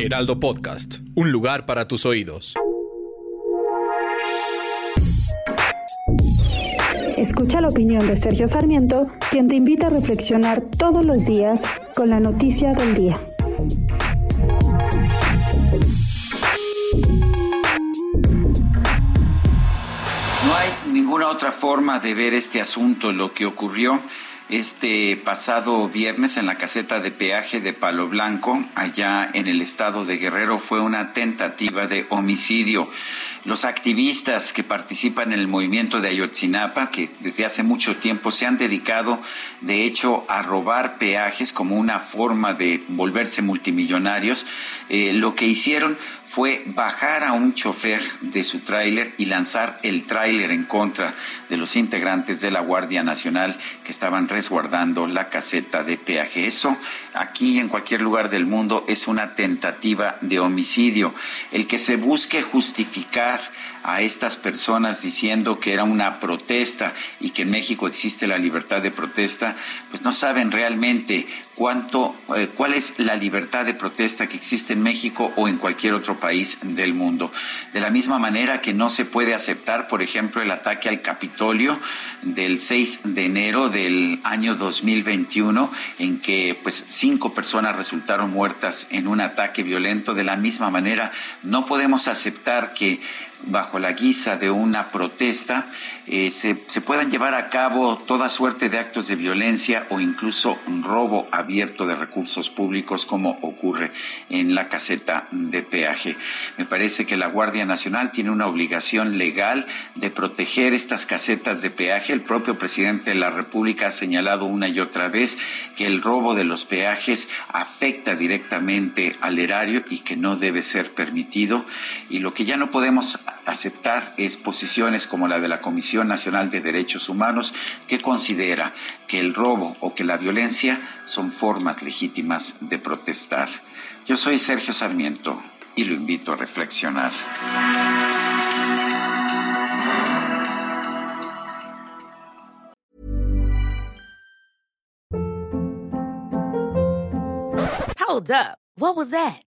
Heraldo Podcast, un lugar para tus oídos. Escucha la opinión de Sergio Sarmiento, quien te invita a reflexionar todos los días con la noticia del día. No hay ninguna otra forma de ver este asunto. Lo que ocurrió este pasado viernes en la caseta de peaje de Palo Blanco, allá en el estado de Guerrero, fue una tentativa de homicidio. Los activistas que participan en el movimiento de Ayotzinapa, que desde hace mucho tiempo se han dedicado, de hecho, a robar peajes como una forma de volverse multimillonarios, eh, lo que hicieron fue bajar a un chofer de su tráiler y lanzar el tráiler en contra de los integrantes de la Guardia Nacional que estaban resguardando la caseta de peaje. Eso aquí en cualquier lugar del mundo es una tentativa de homicidio. El que se busque justificar a estas personas diciendo que era una protesta y que en México existe la libertad de protesta, pues no saben realmente cuánto, eh, cuál es la libertad de protesta que existe en México o en cualquier otro país del mundo. De la misma manera que no se puede aceptar, por ejemplo, el ataque al Capitolio del 6 de enero del año 2021, en que pues cinco personas resultaron muertas en un ataque violento. De la misma manera, no podemos aceptar que bajo la guisa de una protesta eh, se, se, puedan llevar a cabo toda suerte de actos de violencia o incluso un robo abierto de recursos públicos como ocurre en la caseta de peaje. Me parece que la Guardia Nacional tiene una obligación legal de proteger estas casetas de peaje. El propio presidente de la República ha señalado una y otra vez que el robo de los peajes afecta directamente al erario y que no debe ser permitido. Y lo que ya no podemos aceptar es posiciones como la de la Comisión Nacional de Derechos Humanos, que considera que el robo o que la violencia son formas legítimas de protestar. Yo soy Sergio Sarmiento y lo invito a reflexionar. Hold up. What was that?